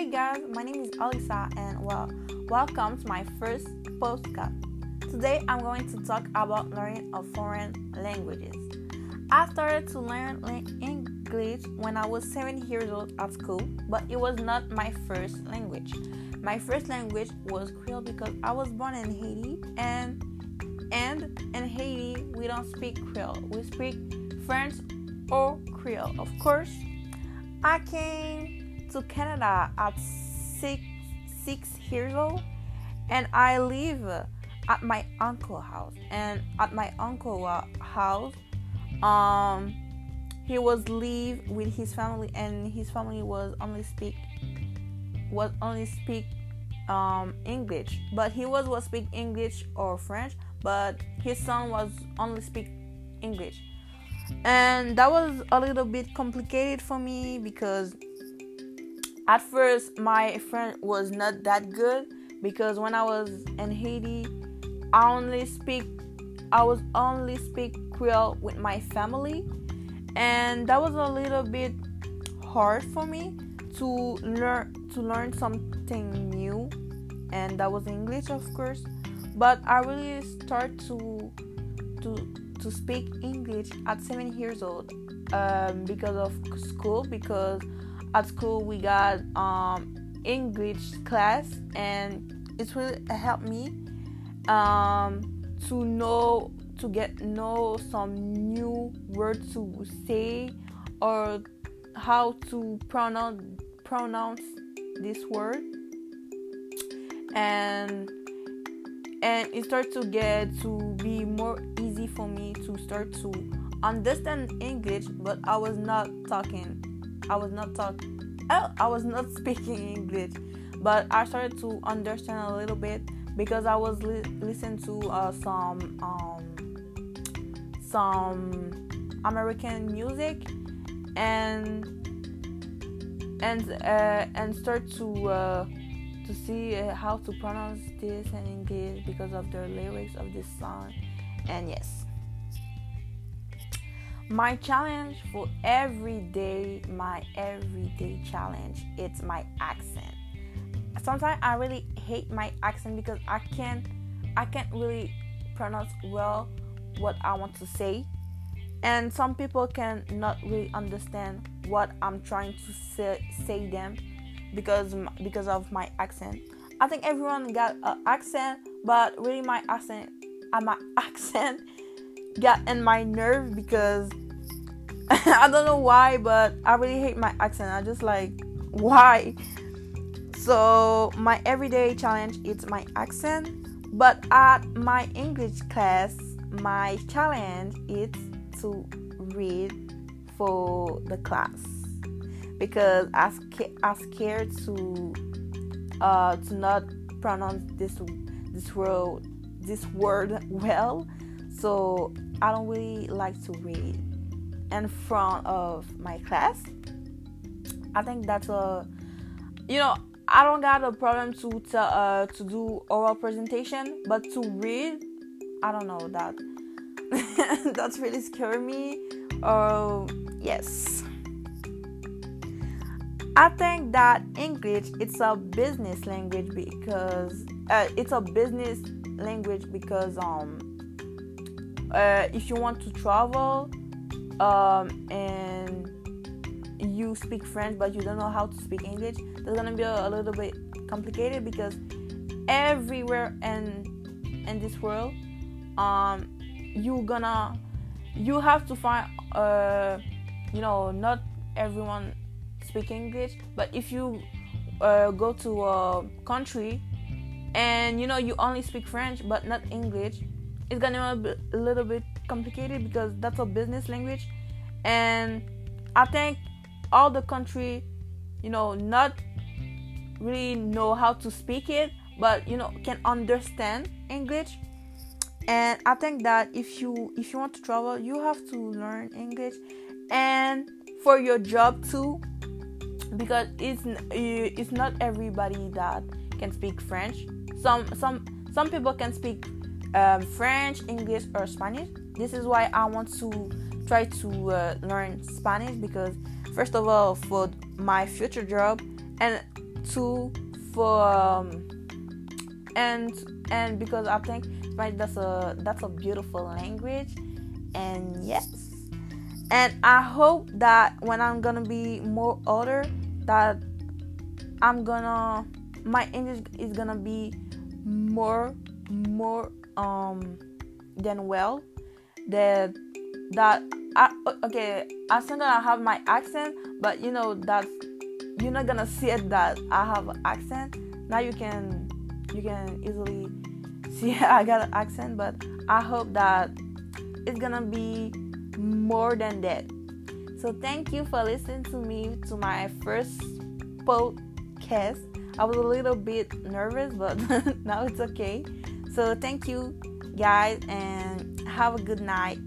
Hey guys, my name is Alisa and well, welcome to my first postcard. Today I'm going to talk about learning of foreign languages. I started to learn English when I was 7 years old at school, but it was not my first language. My first language was Creole because I was born in Haiti and and in Haiti we don't speak Creole. We speak French or Creole. Of course, I came to Canada at six six years old, and I live at my uncle house. And at my uncle house, um, he was live with his family, and his family was only speak was only speak um, English, but he was was speak English or French, but his son was only speak English and that was a little bit complicated for me because at first my friend was not that good because when I was in Haiti I only speak I was only speak Creole with my family and that was a little bit hard for me to learn to learn something new and that was English of course but I really start to to to speak English at seven years old um, because of school. Because at school we got um, English class, and it will help me um, to know to get know some new words to say or how to pronounce pronounce this word and and it starts to get to be more easy for me to start to understand English, but I was not talking. I was not talking. I was not speaking English, but I started to understand a little bit because I was li- listening to uh, some um, some American music and and uh, and start to uh, to see uh, how to pronounce this in English because of the lyrics of this song. And yes, my challenge for every day, my everyday challenge, it's my accent. Sometimes I really hate my accent because I can't, I can't really pronounce well what I want to say, and some people can not really understand what I'm trying to say, say them because because of my accent. I think everyone got an accent, but really my accent, uh, my accent got in my nerve because I don't know why, but I really hate my accent. I just like why. So my everyday challenge is my accent, but at my English class, my challenge is to read for the class because I, I scared to uh, to not pronounce this this word this word well so I don't really like to read in front of my class. I think that's a you know I don't got a problem to to, uh, to do oral presentation but to read I don't know that that's really scary me. Oh yes. I think that English it's a business language because uh, it's a business language because um uh, if you want to travel um, and you speak French but you don't know how to speak English, that's gonna be a, a little bit complicated because everywhere in in this world, um, you gonna you have to find uh, you know not everyone speak English. But if you uh, go to a country and you know you only speak French but not English, it's gonna be a little bit complicated because that's a business language. And I think all the country, you know, not really know how to speak it, but you know can understand English. And I think that if you if you want to travel, you have to learn English. And for your job too, because it's it's not everybody that can speak French. Some some some people can speak um, French, English, or Spanish. This is why I want to try to uh, learn Spanish because first of all for my future job and two, for um, and and because I think Spanish that's a that's a beautiful language and yes and I hope that when I'm gonna be more older that I'm gonna my English is gonna be more more um well that that I, okay I think that I have my accent but you know that you're not gonna see it that I have an accent. Now you can you can easily see I got an accent but I hope that it's gonna be more than that. So thank you for listening to me to my first podcast. I was a little bit nervous but now it's okay so thank you guys and have a good night